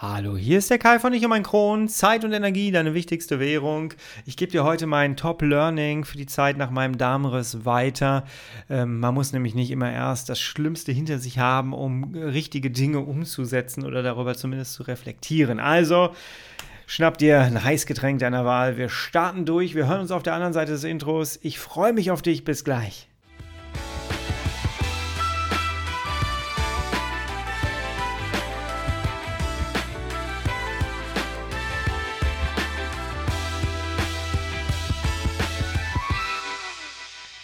Hallo, hier ist der Kai von Ich und mein Kron. Zeit und Energie, deine wichtigste Währung. Ich gebe dir heute mein Top-Learning für die Zeit nach meinem Darmriss weiter. Ähm, man muss nämlich nicht immer erst das Schlimmste hinter sich haben, um richtige Dinge umzusetzen oder darüber zumindest zu reflektieren. Also, schnapp dir ein Heißgetränk deiner Wahl. Wir starten durch. Wir hören uns auf der anderen Seite des Intros. Ich freue mich auf dich. Bis gleich.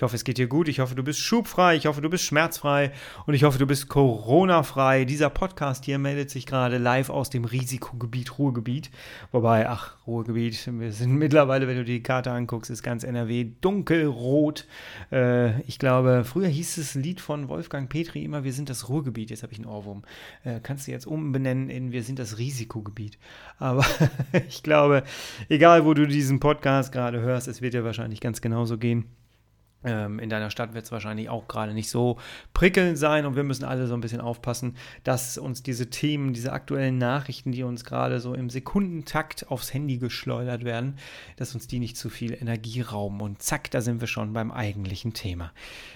Ich hoffe, es geht dir gut. Ich hoffe, du bist schubfrei. Ich hoffe, du bist schmerzfrei. Und ich hoffe, du bist Corona-frei. Dieser Podcast hier meldet sich gerade live aus dem Risikogebiet Ruhrgebiet. Wobei, ach, Ruhrgebiet, wir sind mittlerweile, wenn du die Karte anguckst, ist ganz NRW dunkelrot. Äh, ich glaube, früher hieß es Lied von Wolfgang Petri immer, wir sind das Ruhrgebiet. Jetzt habe ich einen Ohrwurm. Äh, kannst du jetzt umbenennen in wir sind das Risikogebiet. Aber ich glaube, egal wo du diesen Podcast gerade hörst, es wird dir wahrscheinlich ganz genauso gehen. Ähm, in deiner Stadt wird es wahrscheinlich auch gerade nicht so prickelnd sein und wir müssen alle so ein bisschen aufpassen, dass uns diese Themen, diese aktuellen Nachrichten, die uns gerade so im Sekundentakt aufs Handy geschleudert werden, dass uns die nicht zu viel Energie rauben. Und zack, da sind wir schon beim eigentlichen Thema.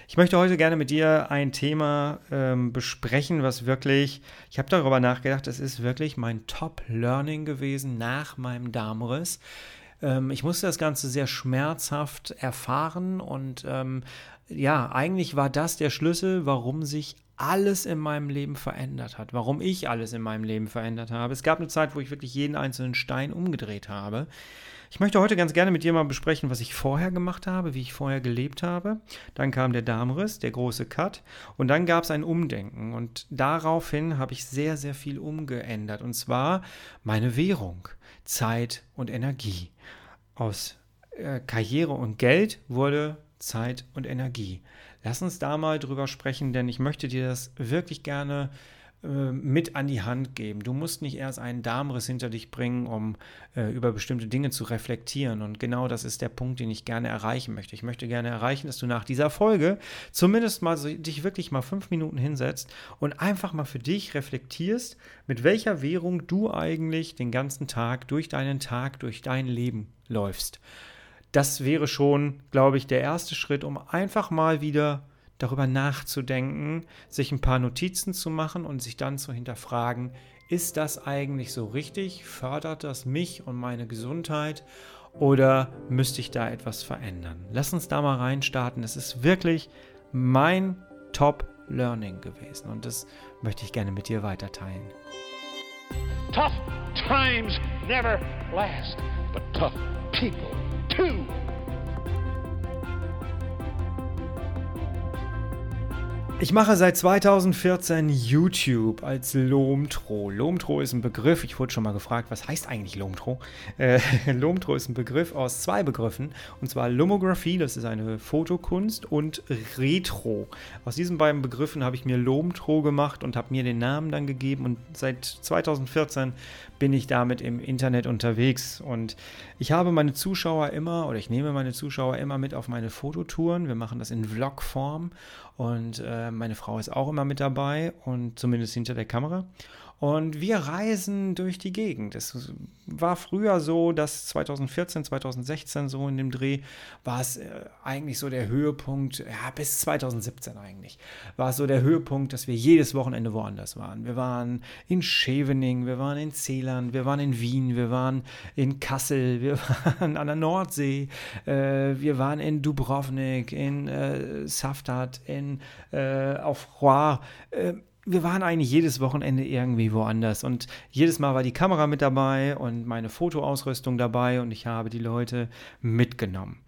Ich möchte heute gerne mit dir ein Thema ähm, besprechen, was wirklich, ich habe darüber nachgedacht, es ist wirklich mein Top-Learning gewesen nach meinem Darmriss. Ähm, ich musste das Ganze sehr schmerzhaft erfahren und ähm, ja, eigentlich war das der Schlüssel, warum sich alles in meinem Leben verändert hat, warum ich alles in meinem Leben verändert habe. Es gab eine Zeit, wo ich wirklich jeden einzelnen Stein umgedreht habe. Ich möchte heute ganz gerne mit dir mal besprechen, was ich vorher gemacht habe, wie ich vorher gelebt habe. Dann kam der Darmriss, der große Cut und dann gab es ein Umdenken und daraufhin habe ich sehr, sehr viel umgeändert und zwar meine Währung, Zeit und Energie. Aus äh, Karriere und Geld wurde Zeit und Energie. Lass uns da mal drüber sprechen, denn ich möchte dir das wirklich gerne äh, mit an die Hand geben. Du musst nicht erst einen Darmriss hinter dich bringen, um äh, über bestimmte Dinge zu reflektieren. Und genau das ist der Punkt, den ich gerne erreichen möchte. Ich möchte gerne erreichen, dass du nach dieser Folge zumindest mal so, dich wirklich mal fünf Minuten hinsetzt und einfach mal für dich reflektierst, mit welcher Währung du eigentlich den ganzen Tag durch deinen Tag, durch dein Leben läufst. Das wäre schon, glaube ich, der erste Schritt, um einfach mal wieder darüber nachzudenken, sich ein paar Notizen zu machen und sich dann zu hinterfragen, ist das eigentlich so richtig? Fördert das mich und meine Gesundheit? Oder müsste ich da etwas verändern? Lass uns da mal reinstarten. Es ist wirklich mein Top-Learning gewesen und das möchte ich gerne mit dir weiterteilen. Tough times never last but tough people too. Ich mache seit 2014 YouTube als Lomtro. Lomtro ist ein Begriff, ich wurde schon mal gefragt, was heißt eigentlich Lomtro? Äh, Lomtro ist ein Begriff aus zwei Begriffen, und zwar Lomographie, das ist eine Fotokunst, und Retro. Aus diesen beiden Begriffen habe ich mir Lomtro gemacht und habe mir den Namen dann gegeben und seit 2014 bin ich damit im Internet unterwegs. Und ich habe meine Zuschauer immer, oder ich nehme meine Zuschauer immer mit auf meine Fototouren. Wir machen das in Vlogform und äh, meine Frau ist auch immer mit dabei und zumindest hinter der Kamera. Und wir reisen durch die Gegend. Es war früher so, dass 2014, 2016 so in dem Dreh war es äh, eigentlich so der Höhepunkt, ja, bis 2017 eigentlich, war es so der Höhepunkt, dass wir jedes Wochenende woanders waren. Wir waren in Scheveningen, wir waren in Zeeland, wir waren in Wien, wir waren in Kassel, wir waren an der Nordsee, äh, wir waren in Dubrovnik, in äh, Saftat, in, äh, auf Roir. Äh, wir waren eigentlich jedes Wochenende irgendwie woanders und jedes Mal war die Kamera mit dabei und meine Fotoausrüstung dabei und ich habe die Leute mitgenommen.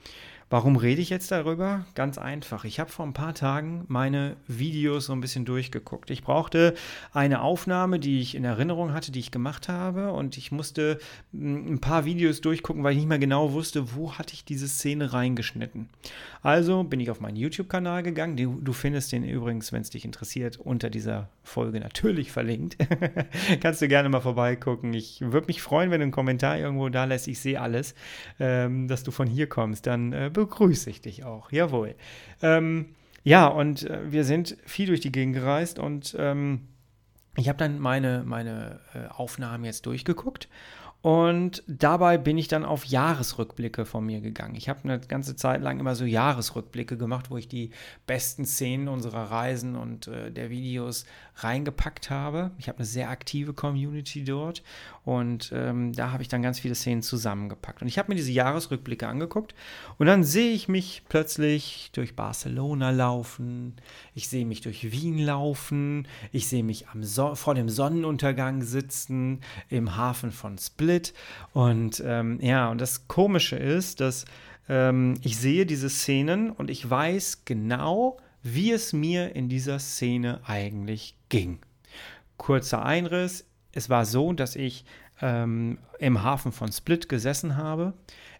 Warum rede ich jetzt darüber? Ganz einfach. Ich habe vor ein paar Tagen meine Videos so ein bisschen durchgeguckt. Ich brauchte eine Aufnahme, die ich in Erinnerung hatte, die ich gemacht habe. Und ich musste hm, ein paar Videos durchgucken, weil ich nicht mehr genau wusste, wo hatte ich diese Szene reingeschnitten. Also bin ich auf meinen YouTube-Kanal gegangen. Du findest den übrigens, wenn es dich interessiert, unter dieser Folge natürlich verlinkt. Kannst du gerne mal vorbeigucken. Ich würde mich freuen, wenn du einen Kommentar irgendwo da lässt. Ich sehe alles, ähm, dass du von hier kommst. Dann äh, begrüße ich dich auch. Jawohl. Ähm, ja, und äh, wir sind viel durch die Gegend gereist und ähm, ich habe dann meine, meine äh, Aufnahmen jetzt durchgeguckt und dabei bin ich dann auf Jahresrückblicke von mir gegangen. Ich habe eine ganze Zeit lang immer so Jahresrückblicke gemacht, wo ich die besten Szenen unserer Reisen und äh, der Videos reingepackt habe. Ich habe eine sehr aktive Community dort und ähm, da habe ich dann ganz viele Szenen zusammengepackt. Und ich habe mir diese Jahresrückblicke angeguckt und dann sehe ich mich plötzlich durch Barcelona laufen, ich sehe mich durch Wien laufen, ich sehe mich so vor dem Sonnenuntergang sitzen im Hafen von Split. Und ähm, ja, und das Komische ist, dass ähm, ich sehe diese Szenen und ich weiß genau, wie es mir in dieser Szene eigentlich ging. Kurzer Einriss. Es war so, dass ich ähm, im Hafen von Split gesessen habe.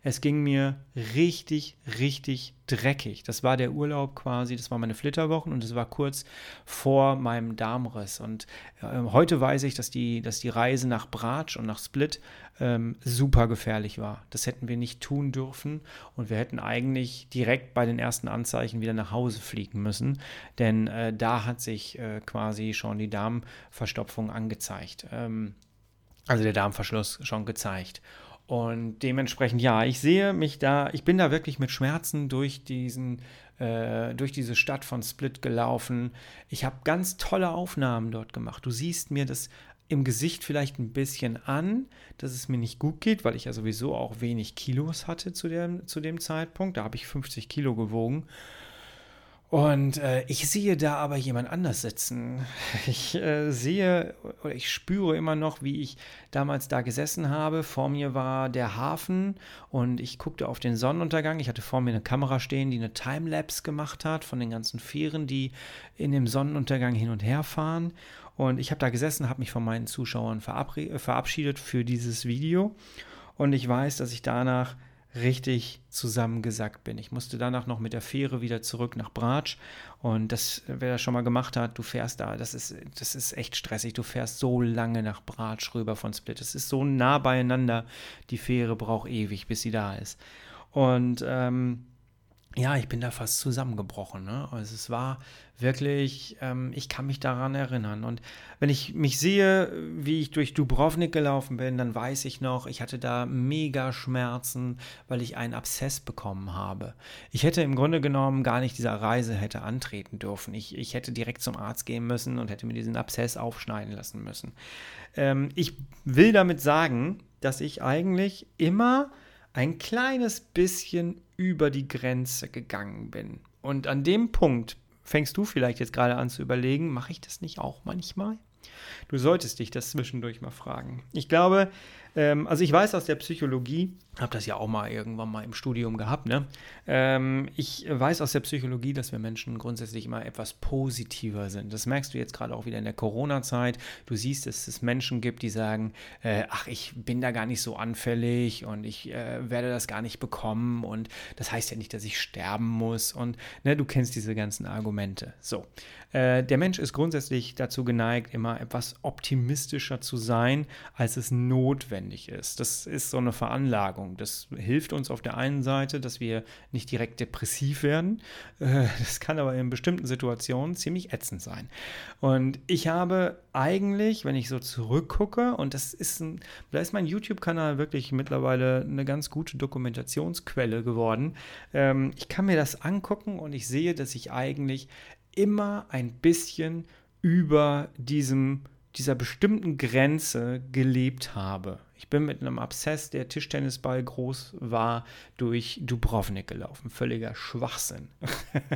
Es ging mir richtig, richtig dreckig. Das war der Urlaub quasi, das war meine Flitterwochen und es war kurz vor meinem Darmriss. Und äh, heute weiß ich, dass die, dass die Reise nach Bratsch und nach Split ähm, super gefährlich war. Das hätten wir nicht tun dürfen und wir hätten eigentlich direkt bei den ersten Anzeichen wieder nach Hause fliegen müssen, denn äh, da hat sich äh, quasi schon die Darmverstopfung angezeigt. Ähm, also der Darmverschluss schon gezeigt. Und dementsprechend, ja, ich sehe mich da, ich bin da wirklich mit Schmerzen durch diesen, äh, durch diese Stadt von Split gelaufen. Ich habe ganz tolle Aufnahmen dort gemacht. Du siehst mir das im Gesicht vielleicht ein bisschen an, dass es mir nicht gut geht, weil ich ja sowieso auch wenig Kilos hatte zu dem, zu dem Zeitpunkt. Da habe ich 50 Kilo gewogen. Und äh, ich sehe da aber jemand anders sitzen. Ich äh, sehe oder ich spüre immer noch, wie ich damals da gesessen habe. Vor mir war der Hafen und ich guckte auf den Sonnenuntergang. Ich hatte vor mir eine Kamera stehen, die eine Timelapse gemacht hat von den ganzen Fähren, die in dem Sonnenuntergang hin und her fahren. Und ich habe da gesessen, habe mich von meinen Zuschauern verabschiedet für dieses Video. Und ich weiß, dass ich danach richtig zusammengesackt bin. Ich musste danach noch mit der Fähre wieder zurück nach Bratsch und das, wer das schon mal gemacht hat, du fährst da, das ist, das ist echt stressig. Du fährst so lange nach Bratsch rüber von Split. Es ist so nah beieinander. Die Fähre braucht ewig, bis sie da ist. Und ähm, ja, ich bin da fast zusammengebrochen. Ne? Also es war wirklich, ähm, ich kann mich daran erinnern. Und wenn ich mich sehe, wie ich durch Dubrovnik gelaufen bin, dann weiß ich noch, ich hatte da mega Schmerzen, weil ich einen Abszess bekommen habe. Ich hätte im Grunde genommen gar nicht dieser Reise hätte antreten dürfen. Ich, ich hätte direkt zum Arzt gehen müssen und hätte mir diesen Abszess aufschneiden lassen müssen. Ähm, ich will damit sagen, dass ich eigentlich immer ein kleines bisschen über die Grenze gegangen bin. Und an dem Punkt fängst du vielleicht jetzt gerade an zu überlegen, mache ich das nicht auch manchmal? Du solltest dich das zwischendurch mal fragen. Ich glaube, ähm, also ich weiß aus der Psychologie, habe das ja auch mal irgendwann mal im Studium gehabt, ne? Ähm, ich weiß aus der Psychologie, dass wir Menschen grundsätzlich immer etwas positiver sind. Das merkst du jetzt gerade auch wieder in der Corona-Zeit. Du siehst, dass es Menschen gibt, die sagen, äh, ach, ich bin da gar nicht so anfällig und ich äh, werde das gar nicht bekommen und das heißt ja nicht, dass ich sterben muss und ne, du kennst diese ganzen Argumente. So, äh, der Mensch ist grundsätzlich dazu geneigt, immer etwas optimistischer zu sein, als es notwendig ist. Das ist so eine Veranlagung. Das hilft uns auf der einen Seite, dass wir nicht direkt depressiv werden. Äh, das kann aber in bestimmten Situationen ziemlich ätzend sein. Und ich habe eigentlich, wenn ich so zurückgucke, und das ist ein, da ist mein YouTube-Kanal wirklich mittlerweile eine ganz gute Dokumentationsquelle geworden. Ähm, ich kann mir das angucken und ich sehe, dass ich eigentlich immer ein bisschen über diesem, dieser bestimmten Grenze gelebt habe. Ich bin mit einem Abszess, der Tischtennisball groß war, durch Dubrovnik gelaufen. Völliger Schwachsinn.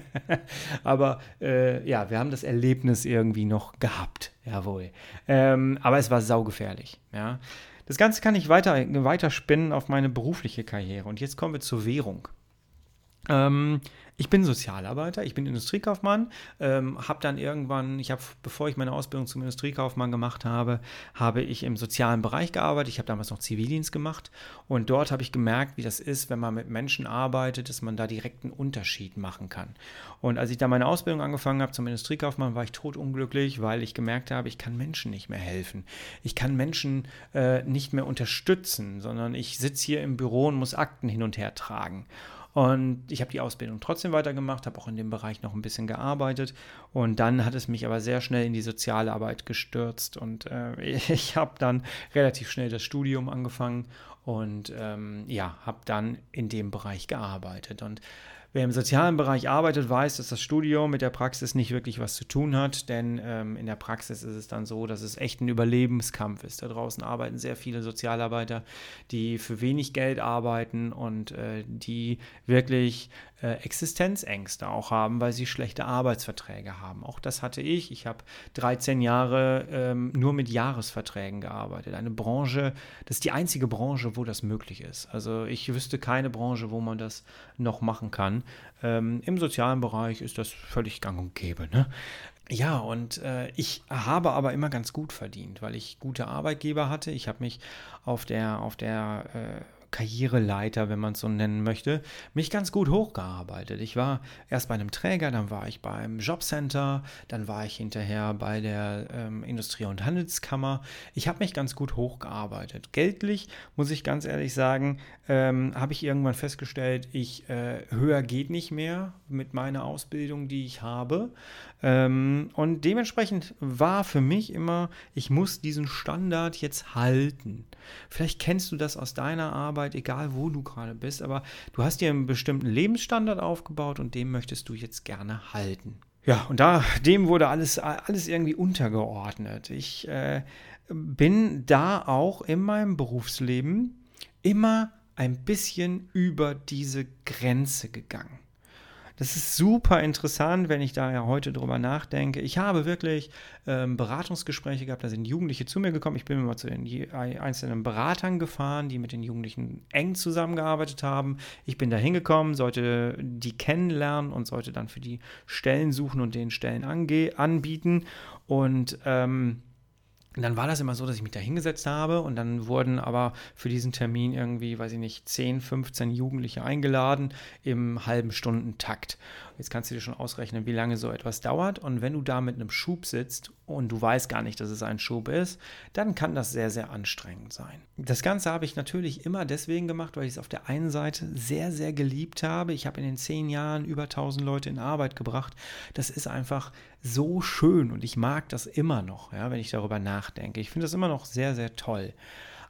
aber äh, ja, wir haben das Erlebnis irgendwie noch gehabt. Jawohl. Ähm, aber es war saugefährlich. Ja. Das Ganze kann ich weiter, weiter spinnen auf meine berufliche Karriere. Und jetzt kommen wir zur Währung. Ähm, ich bin Sozialarbeiter, ich bin Industriekaufmann, ähm, habe dann irgendwann, ich habe, bevor ich meine Ausbildung zum Industriekaufmann gemacht habe, habe ich im sozialen Bereich gearbeitet. Ich habe damals noch Zivildienst gemacht und dort habe ich gemerkt, wie das ist, wenn man mit Menschen arbeitet, dass man da direkt einen Unterschied machen kann. Und als ich da meine Ausbildung angefangen habe zum Industriekaufmann, war ich totunglücklich, weil ich gemerkt habe, ich kann Menschen nicht mehr helfen. Ich kann Menschen äh, nicht mehr unterstützen, sondern ich sitze hier im Büro und muss Akten hin und her tragen. Und ich habe die Ausbildung trotzdem weitergemacht, habe auch in dem Bereich noch ein bisschen gearbeitet. Und dann hat es mich aber sehr schnell in die Sozialarbeit gestürzt. Und äh, ich habe dann relativ schnell das Studium angefangen und ähm, ja, habe dann in dem Bereich gearbeitet. Und Wer im sozialen Bereich arbeitet, weiß, dass das Studium mit der Praxis nicht wirklich was zu tun hat, denn ähm, in der Praxis ist es dann so, dass es echt ein Überlebenskampf ist. Da draußen arbeiten sehr viele Sozialarbeiter, die für wenig Geld arbeiten und äh, die wirklich äh, Existenzängste auch haben, weil sie schlechte Arbeitsverträge haben. Auch das hatte ich. Ich habe 13 Jahre ähm, nur mit Jahresverträgen gearbeitet. Eine Branche, das ist die einzige Branche, wo das möglich ist. Also ich wüsste keine Branche, wo man das noch machen kann. Ähm, Im sozialen Bereich ist das völlig gang und gäbe. Ne? Ja, und äh, ich habe aber immer ganz gut verdient, weil ich gute Arbeitgeber hatte. Ich habe mich auf der, auf der äh, Karriereleiter, wenn man es so nennen möchte, mich ganz gut hochgearbeitet. Ich war erst bei einem Träger, dann war ich beim Jobcenter, dann war ich hinterher bei der ähm, Industrie- und Handelskammer. Ich habe mich ganz gut hochgearbeitet. Geldlich, muss ich ganz ehrlich sagen, ähm, habe ich irgendwann festgestellt, ich äh, höher geht nicht mehr mit meiner Ausbildung, die ich habe. Ähm, und dementsprechend war für mich immer, ich muss diesen Standard jetzt halten. Vielleicht kennst du das aus deiner Arbeit, egal wo du gerade bist, aber du hast dir einen bestimmten Lebensstandard aufgebaut und dem möchtest du jetzt gerne halten. Ja, und da, dem wurde alles, alles irgendwie untergeordnet. Ich äh, bin da auch in meinem Berufsleben immer ein bisschen über diese Grenze gegangen. Das ist super interessant, wenn ich da ja heute drüber nachdenke. Ich habe wirklich ähm, Beratungsgespräche gehabt, da sind Jugendliche zu mir gekommen. Ich bin immer zu den einzelnen Beratern gefahren, die mit den Jugendlichen eng zusammengearbeitet haben. Ich bin da hingekommen, sollte die kennenlernen und sollte dann für die Stellen suchen und den Stellen anbieten. Und ähm, und dann war das immer so, dass ich mich da hingesetzt habe und dann wurden aber für diesen Termin irgendwie, weiß ich nicht, 10, 15 Jugendliche eingeladen im halben Stundentakt. Jetzt kannst du dir schon ausrechnen, wie lange so etwas dauert. Und wenn du da mit einem Schub sitzt und du weißt gar nicht, dass es ein Schub ist, dann kann das sehr, sehr anstrengend sein. Das Ganze habe ich natürlich immer deswegen gemacht, weil ich es auf der einen Seite sehr, sehr geliebt habe. Ich habe in den zehn Jahren über 1000 Leute in Arbeit gebracht. Das ist einfach so schön und ich mag das immer noch, ja, wenn ich darüber nachdenke. Ich finde das immer noch sehr, sehr toll.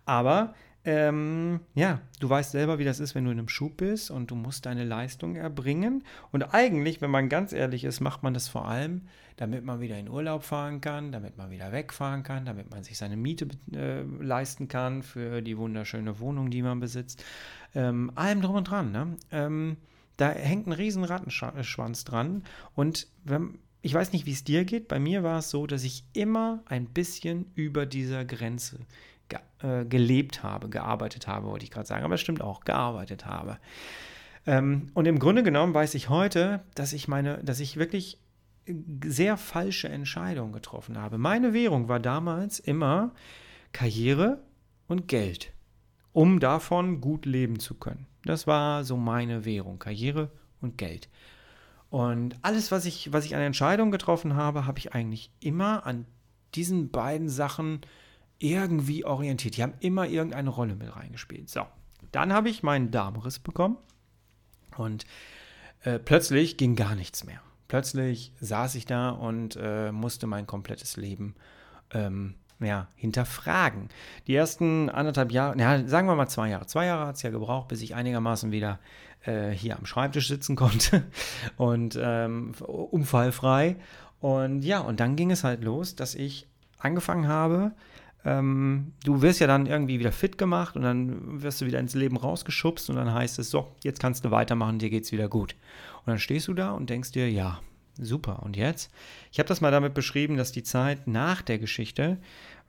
Aber ähm, ja, du weißt selber, wie das ist, wenn du in einem Schub bist und du musst deine Leistung erbringen. Und eigentlich, wenn man ganz ehrlich ist, macht man das vor allem, damit man wieder in Urlaub fahren kann, damit man wieder wegfahren kann, damit man sich seine Miete äh, leisten kann für die wunderschöne Wohnung, die man besitzt. Ähm, allem drum und dran. Ne? Ähm, da hängt ein riesen Rattenschwanz dran. Und wenn, ich weiß nicht, wie es dir geht. Bei mir war es so, dass ich immer ein bisschen über dieser Grenze ge äh, gelebt habe, gearbeitet habe, wollte ich gerade sagen, aber es stimmt auch, gearbeitet habe. Ähm, und im Grunde genommen weiß ich heute, dass ich meine, dass ich wirklich sehr falsche Entscheidungen getroffen habe. Meine Währung war damals immer Karriere und Geld, um davon gut leben zu können. Das war so meine Währung, Karriere und Geld. Und alles, was ich, was ich an Entscheidungen getroffen habe, habe ich eigentlich immer an diesen beiden Sachen irgendwie orientiert. Die haben immer irgendeine Rolle mit reingespielt. So, dann habe ich meinen Darmriss bekommen und äh, plötzlich ging gar nichts mehr. Plötzlich saß ich da und äh, musste mein komplettes Leben ähm, ja, hinterfragen. Die ersten anderthalb Jahre, ja, sagen wir mal zwei Jahre. Zwei Jahre hat es ja gebraucht, bis ich einigermaßen wieder äh, hier am Schreibtisch sitzen konnte und ähm, unfallfrei. Und ja, und dann ging es halt los, dass ich angefangen habe, ähm, du wirst ja dann irgendwie wieder fit gemacht und dann wirst du wieder ins Leben rausgeschubst und dann heißt es, so, jetzt kannst du weitermachen, dir geht's wieder gut. Und dann stehst du da und denkst dir, ja, super. Und jetzt? Ich habe das mal damit beschrieben, dass die Zeit nach der Geschichte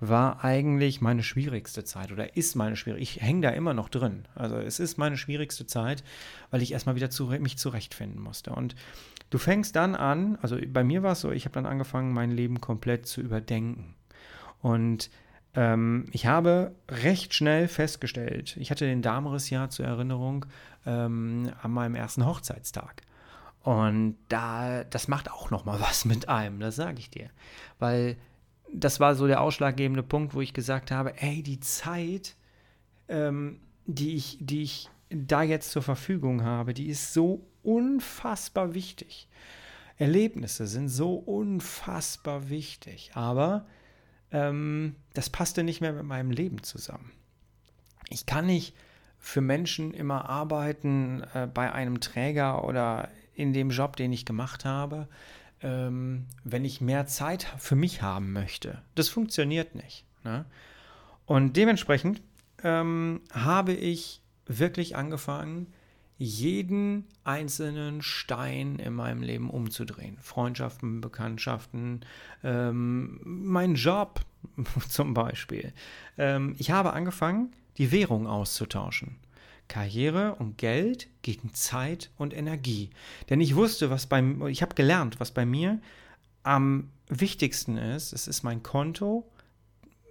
war eigentlich meine schwierigste Zeit oder ist meine schwierigste. Ich hänge da immer noch drin. Also es ist meine schwierigste Zeit, weil ich erstmal wieder zu, mich zurechtfinden musste. Und du fängst dann an, also bei mir war es so, ich habe dann angefangen, mein Leben komplett zu überdenken. Und ähm, ich habe recht schnell festgestellt, ich hatte den Damenriss-Jahr zur Erinnerung ähm, an meinem ersten Hochzeitstag. Und da, das macht auch noch mal was mit einem, das sage ich dir. Weil das war so der ausschlaggebende Punkt, wo ich gesagt habe, ey, die Zeit, ähm, die ich, die ich da jetzt zur Verfügung habe, die ist so unfassbar wichtig. Erlebnisse sind so unfassbar wichtig, aber ähm, das passte nicht mehr mit meinem Leben zusammen. Ich kann nicht für Menschen immer arbeiten äh, bei einem Träger oder in dem Job, den ich gemacht habe, ähm, wenn ich mehr Zeit für mich haben möchte. Das funktioniert nicht. Ne? Und dementsprechend ähm, habe ich wirklich angefangen, jeden einzelnen Stein in meinem Leben umzudrehen. Freundschaften, Bekanntschaften, ähm, mein Job zum Beispiel. Ähm, ich habe angefangen, die Währung auszutauschen. Karriere und Geld gegen Zeit und Energie. Denn ich wusste, was beim, ich habe gelernt, was bei mir am wichtigsten ist. Es ist mein Konto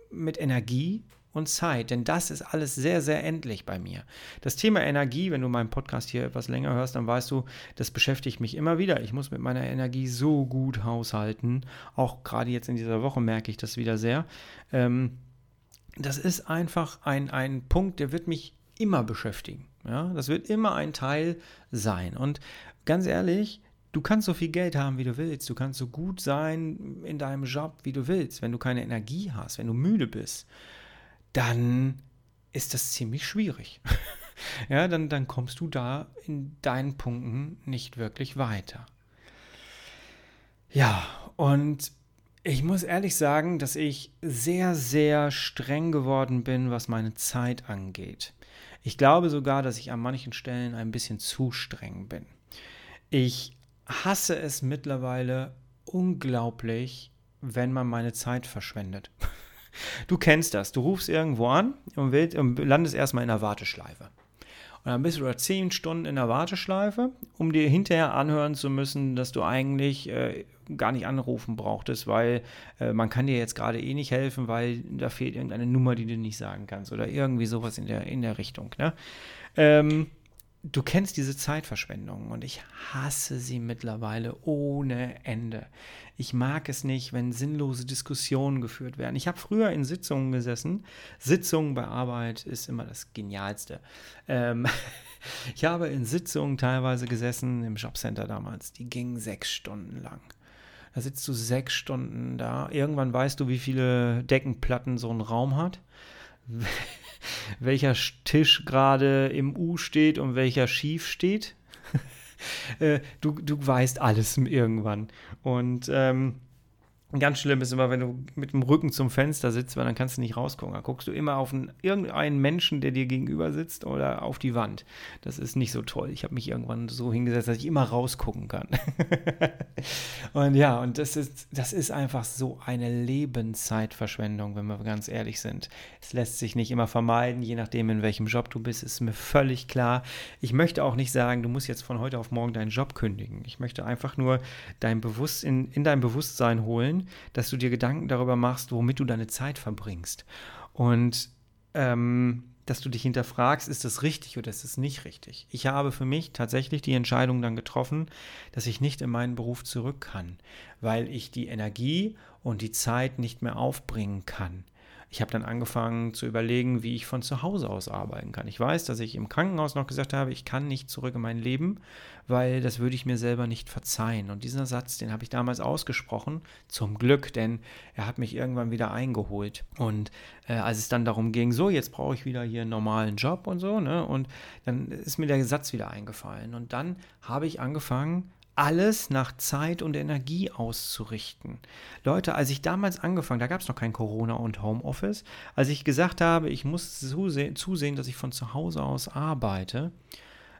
mit Energie und Zeit, denn das ist alles sehr, sehr endlich bei mir. Das Thema Energie, wenn du meinen Podcast hier etwas länger hörst, dann weißt du, das beschäftigt mich immer wieder. Ich muss mit meiner Energie so gut haushalten. Auch gerade jetzt in dieser Woche merke ich das wieder sehr. Ähm, das ist einfach ein, ein Punkt, der wird mich immer beschäftigen. Ja? Das wird immer ein Teil sein. Und ganz ehrlich, du kannst so viel Geld haben, wie du willst. Du kannst so gut sein in deinem Job, wie du willst. Wenn du keine Energie hast, wenn du müde bist, dann ist das ziemlich schwierig. ja, dann, dann kommst du da in deinen Punkten nicht wirklich weiter. Ja, und ich muss ehrlich sagen, dass ich sehr, sehr streng geworden bin, was meine Zeit angeht. Ich glaube sogar, dass ich an manchen Stellen ein bisschen zu streng bin. Ich hasse es mittlerweile unglaublich, wenn man meine Zeit verschwendet. Du kennst das. Du rufst irgendwo an und, landest erstmal in der Warteschleife. Und dann bist du da zehn Stunden in der Warteschleife, um dir hinterher anhören zu müssen, dass du eigentlich äh, gar nicht anrufen brauchtest, weil äh, man kann dir jetzt gerade eh nicht helfen, weil da fehlt irgendeine Nummer, die du nicht sagen kannst oder irgendwie sowas in der, in der Richtung. Ne? Ähm, du kennst diese Zeitverschwendung und ich hasse sie mittlerweile ohne Ende. Ich mag es nicht, wenn sinnlose Diskussionen geführt werden. Ich habe früher in Sitzungen gesessen. Sitzungen bei Arbeit ist immer das Genialste. Ähm, ich habe in Sitzungen teilweise gesessen, im Jobcenter damals, die gingen sechs Stunden lang. Da sitzt du sechs Stunden da. Irgendwann weißt du, wie viele Deckenplatten so ein Raum hat welcher Tisch gerade im U steht und welcher schief steht. Äh, du, du weißt alles irgendwann. Und ähm, Ganz schlimm ist immer, wenn du mit dem Rücken zum Fenster sitzt, weil dann kannst du nicht rausgucken. Da guckst du immer auf einen, irgendeinen Menschen, der dir gegenüber sitzt oder auf die Wand. Das ist nicht so toll. Ich habe mich irgendwann so hingesetzt, dass ich immer rausgucken kann. und ja, und das ist, das ist einfach so eine Lebenszeitverschwendung, wenn wir ganz ehrlich sind. Es lässt sich nicht immer vermeiden, je nachdem, in welchem Job du bist, ist mir völlig klar. Ich möchte auch nicht sagen, du musst jetzt von heute auf morgen deinen Job kündigen. Ich möchte einfach nur dein Bewusst in dein Bewusstsein holen, dass du dir Gedanken darüber machst, womit du deine Zeit verbringst. Und ähm, dass du dich hinterfragst, ist das richtig oder ist es nicht richtig? Ich habe für mich tatsächlich die Entscheidung dann getroffen, dass ich nicht in meinen Beruf zurück kann, weil ich die Energie und die Zeit nicht mehr aufbringen kann. Ich habe dann angefangen zu überlegen, wie ich von zu Hause aus arbeiten kann. Ich weiß, dass ich im Krankenhaus noch gesagt habe, ich kann nicht zurück in mein Leben, weil das würde ich mir selber nicht verzeihen. Und dieser Satz, den habe ich damals ausgesprochen, zum Glück, denn er hat mich irgendwann wieder eingeholt. Und äh, als es dann darum ging, so, jetzt brauche ich wieder hier einen normalen Job und so, ne? Und dann ist mir der Satz wieder eingefallen. Und dann habe ich angefangen, alles nach Zeit und Energie auszurichten. Leute, als ich damals angefangen, da gab es noch kein Corona und Homeoffice, als ich gesagt habe, ich muss zusehen, zusehen dass ich von zu Hause aus arbeite,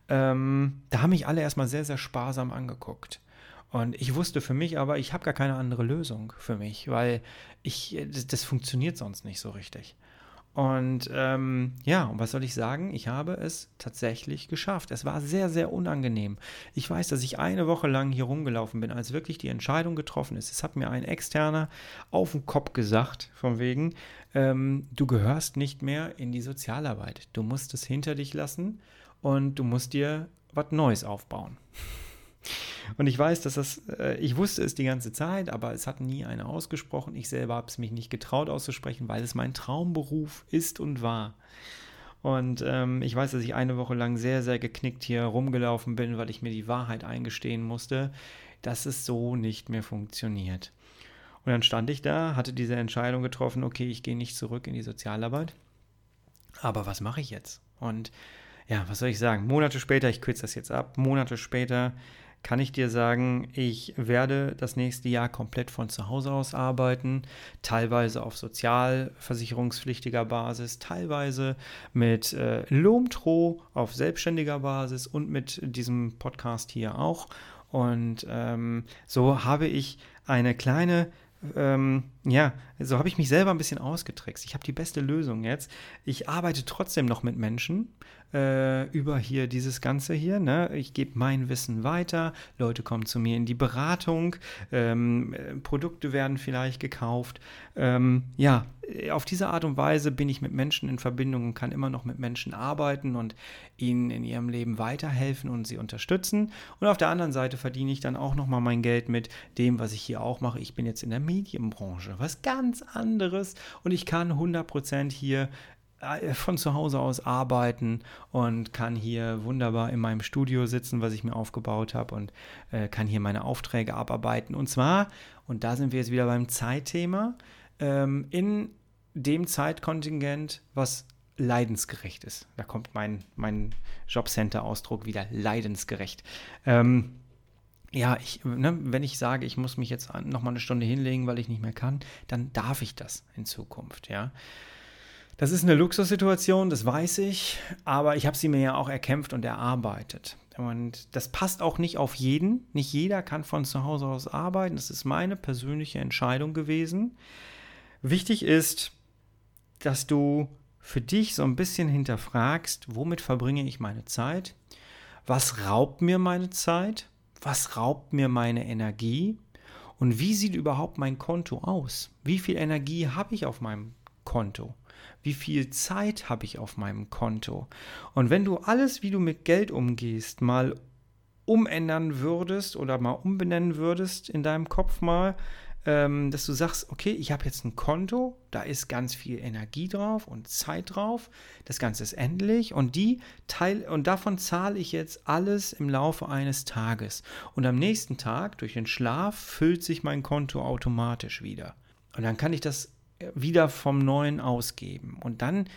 ähm, da haben mich alle erstmal sehr, sehr sparsam angeguckt. Und ich wusste für mich aber, ich habe gar keine andere Lösung für mich, weil ich, das, das funktioniert sonst nicht so richtig. Und ähm, ja, und was soll ich sagen? Ich habe es tatsächlich geschafft. Es war sehr, sehr unangenehm. Ich weiß, dass ich eine Woche lang hier rumgelaufen bin, als wirklich die Entscheidung getroffen ist. Es hat mir ein Externer auf den Kopf gesagt, von wegen, ähm, du gehörst nicht mehr in die Sozialarbeit. Du musst es hinter dich lassen und du musst dir was Neues aufbauen. Und ich weiß, dass das, äh, ich wusste es die ganze Zeit, aber es hat nie einer ausgesprochen. Ich selber habe es mich nicht getraut auszusprechen, weil es mein Traumberuf ist und war. Und ähm, ich weiß, dass ich eine Woche lang sehr, sehr geknickt hier rumgelaufen bin, weil ich mir die Wahrheit eingestehen musste, dass es so nicht mehr funktioniert. Und dann stand ich da, hatte diese Entscheidung getroffen, okay, ich gehe nicht zurück in die Sozialarbeit. Aber was mache ich jetzt? Und ja, was soll ich sagen? Monate später, ich kürze das jetzt ab, Monate später kann ich dir sagen, ich werde das nächste Jahr komplett von zu Hause aus arbeiten, teilweise auf sozialversicherungspflichtiger Basis, teilweise mit äh, Lomtro auf selbstständiger Basis und mit diesem Podcast hier auch. Und ähm, so habe ich eine kleine ähm, ja, so habe ich mich selber ein bisschen ausgetrickst. Ich habe die beste Lösung jetzt. Ich arbeite trotzdem noch mit Menschen äh, über hier dieses Ganze hier. Ne? Ich gebe mein Wissen weiter. Leute kommen zu mir in die Beratung. Ähm, Produkte werden vielleicht gekauft. Ähm, ja, auf diese Art und Weise bin ich mit Menschen in Verbindung und kann immer noch mit Menschen arbeiten und ihnen in ihrem Leben weiterhelfen und sie unterstützen. Und auf der anderen Seite verdiene ich dann auch nochmal mein Geld mit dem, was ich hier auch mache. Ich bin jetzt in der Medienbranche, was ganz anderes und ich kann 100% hier äh, von zu Hause aus arbeiten und kann hier wunderbar in meinem Studio sitzen, was ich mir aufgebaut habe und äh, kann hier meine Aufträge abarbeiten. Und zwar, und da sind wir jetzt wieder beim Zeitthema, ähm, in dem Zeitkontingent, was leidensgerecht ist. Da kommt mein, mein Jobcenter-Ausdruck wieder, leidensgerecht. Ähm, ja, ich, ne, wenn ich sage, ich muss mich jetzt noch mal eine Stunde hinlegen, weil ich nicht mehr kann, dann darf ich das in Zukunft, ja. Das ist eine Luxussituation, das weiß ich, aber ich habe sie mir ja auch erkämpft und erarbeitet. Und das passt auch nicht auf jeden. Nicht jeder kann von zu Hause aus arbeiten. Das ist meine persönliche Entscheidung gewesen. Wichtig ist, dass du für dich so ein bisschen hinterfragst, womit verbringe ich meine Zeit? Was raubt mir meine Zeit? Was raubt mir meine Energie? Und wie sieht überhaupt mein Konto aus? Wie viel Energie habe ich auf meinem Konto? Wie viel Zeit habe ich auf meinem Konto? Und wenn du alles, wie du mit Geld umgehst, mal umändern würdest oder mal umbenennen würdest in deinem Kopf mal, ähm, dass du sagst, okay, ich habe jetzt ein Konto, da ist ganz viel Energie drauf und Zeit drauf, das Ganze ist endlich und die Teil und davon zahle ich jetzt alles im Laufe eines Tages. Und am nächsten Tag durch den Schlaf füllt sich mein Konto automatisch wieder. Und dann kann ich das wieder vom Neuen ausgeben. Und dann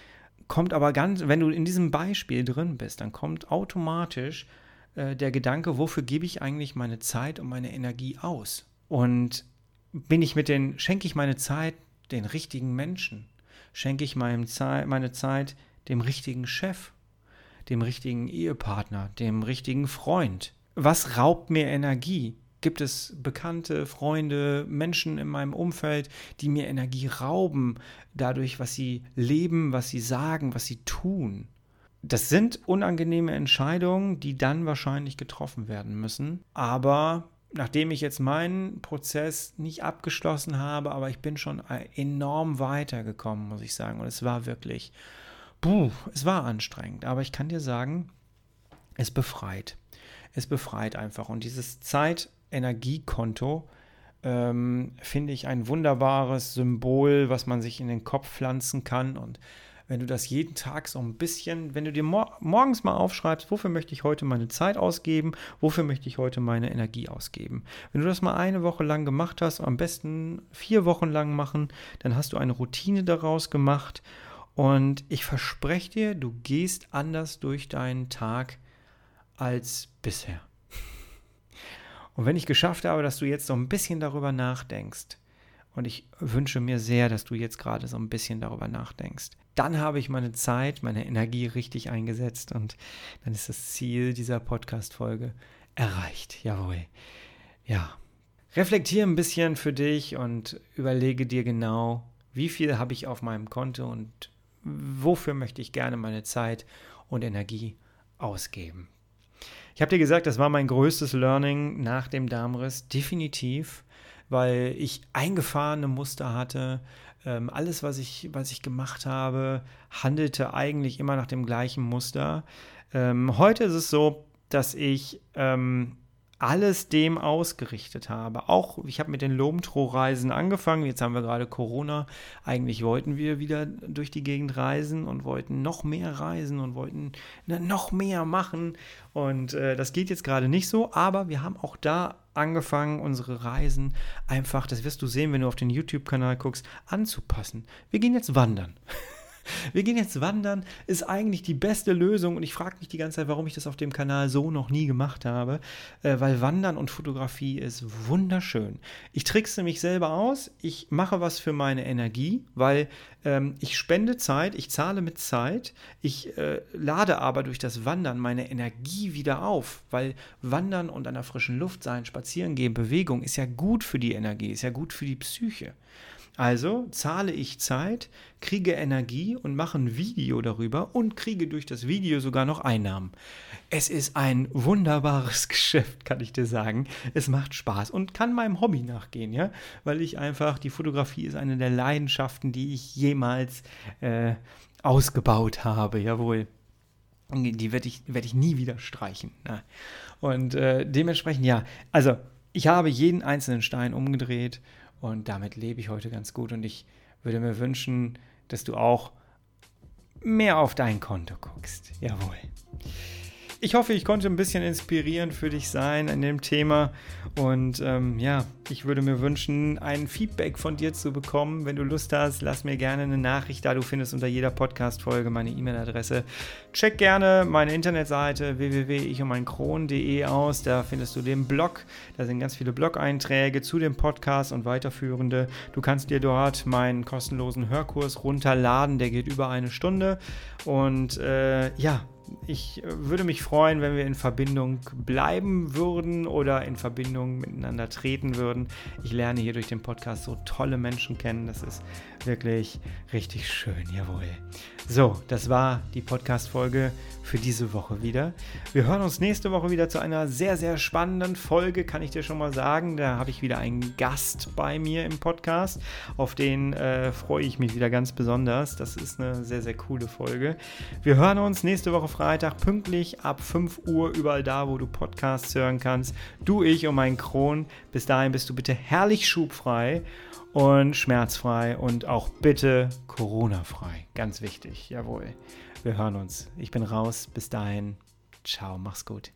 kommt aber ganz, wenn du in diesem Beispiel drin bist, dann kommt automatisch äh, der Gedanke, wofür gebe ich eigentlich meine Zeit und meine Energie aus? Und bin ich mit den, schenke ich meine Zeit den richtigen Menschen? Schenke ich meinem Ze meine Zeit dem richtigen Chef, dem richtigen Ehepartner, dem richtigen Freund? Was raubt mir Energie? Gibt es bekannte Freunde, Menschen in meinem Umfeld, die mir Energie rauben, dadurch, was sie leben, was sie sagen, was sie tun? Das sind unangenehme Entscheidungen, die dann wahrscheinlich getroffen werden müssen. Aber nachdem ich jetzt meinen Prozess nicht abgeschlossen habe, aber ich bin schon enorm weitergekommen, muss ich sagen. Und es war wirklich, puh, es war anstrengend. Aber ich kann dir sagen, es befreit. Es befreit einfach. Und dieses Zeit-Energiekonto ähm, finde ich ein wunderbares Symbol, was man sich in den Kopf pflanzen kann. Und wenn du das jeden Tag so ein bisschen, wenn du dir mor morgens mal aufschreibst, wofür möchte ich heute meine Zeit ausgeben, wofür möchte ich heute meine Energie ausgeben. Wenn du das mal eine Woche lang gemacht hast, am besten vier Wochen lang machen, dann hast du eine Routine daraus gemacht und ich verspreche dir, du gehst anders durch deinen Tag als bisher. Und wenn ich geschafft habe, dass du jetzt so ein bisschen darüber nachdenkst, und ich wünsche mir sehr, dass du jetzt gerade so ein bisschen darüber nachdenkst. Dann habe ich meine Zeit, meine Energie richtig eingesetzt und dann ist das Ziel dieser Podcast-Folge erreicht. Jawohl. Ja. Reflektiere ein bisschen für dich und überlege dir genau, wie viel habe ich auf meinem Konto und wofür möchte ich gerne meine Zeit und Energie ausgeben. Ich habe dir gesagt, das war mein größtes Learning nach dem Darmriss. Definitiv weil ich eingefahrene Muster hatte. Ähm, alles, was ich, was ich gemacht habe, handelte eigentlich immer nach dem gleichen Muster. Ähm, heute ist es so, dass ich ähm, alles dem ausgerichtet habe. Auch ich habe mit den Lomtro-Reisen angefangen. Jetzt haben wir gerade Corona. Eigentlich wollten wir wieder durch die Gegend reisen und wollten noch mehr reisen und wollten ne, noch mehr machen. Und äh, das geht jetzt gerade nicht so, aber wir haben auch da angefangen, unsere Reisen einfach, das wirst du sehen, wenn du auf den YouTube-Kanal guckst, anzupassen. Wir gehen jetzt wandern. Wir gehen jetzt wandern, ist eigentlich die beste Lösung. Und ich frage mich die ganze Zeit, warum ich das auf dem Kanal so noch nie gemacht habe, äh, weil Wandern und Fotografie ist wunderschön. Ich trickse mich selber aus, ich mache was für meine Energie, weil ähm, ich spende Zeit, ich zahle mit Zeit, ich äh, lade aber durch das Wandern meine Energie wieder auf, weil Wandern und an der frischen Luft sein, spazieren gehen, Bewegung ist ja gut für die Energie, ist ja gut für die Psyche. Also zahle ich Zeit, kriege Energie und mache ein Video darüber und kriege durch das Video sogar noch Einnahmen. Es ist ein wunderbares Geschäft, kann ich dir sagen. Es macht Spaß und kann meinem Hobby nachgehen, ja, weil ich einfach, die Fotografie ist eine der Leidenschaften, die ich jemals äh, ausgebaut habe, jawohl. Die werde ich, werd ich nie wieder streichen. Ne? Und äh, dementsprechend, ja, also ich habe jeden einzelnen Stein umgedreht und damit lebe ich heute ganz gut. Und ich würde mir wünschen, dass du auch mehr auf dein Konto guckst. Jawohl. Ich hoffe, ich konnte ein bisschen inspirierend für dich sein in dem Thema. Und ähm, ja, ich würde mir wünschen, ein Feedback von dir zu bekommen. Wenn du Lust hast, lass mir gerne eine Nachricht da. Du findest unter jeder Podcast-Folge meine E-Mail-Adresse. Check gerne meine Internetseite www.ichundmeinkron.de aus. Da findest du den Blog. Da sind ganz viele Blog-Einträge zu dem Podcast und weiterführende. Du kannst dir dort meinen kostenlosen Hörkurs runterladen. Der geht über eine Stunde. Und äh, ja, ich äh, würde mich freuen, wenn wir in Verbindung bleiben würden oder in Verbindung miteinander treten würden. Ich lerne hier durch den Podcast so tolle Menschen kennen. Das ist wirklich richtig schön, jawohl. So, das war die Podcast-Folge für diese Woche wieder. Wir hören uns nächste Woche wieder zu einer sehr, sehr spannenden Folge, kann ich dir schon mal sagen. Da habe ich wieder einen Gast bei mir im Podcast. Auf den äh, freue ich mich wieder ganz besonders. Das ist eine sehr, sehr coole Folge. Wir hören uns nächste Woche Freitag pünktlich ab 5 Uhr überall da, wo du Podcasts hören kannst. Du, ich und mein Kron. Bis dahin bist du bitte herrlich schubfrei und schmerzfrei und auch bitte Corona-frei. Ganz wichtig, jawohl. Wir hören uns. Ich bin raus. Bis dahin. Ciao, mach's gut.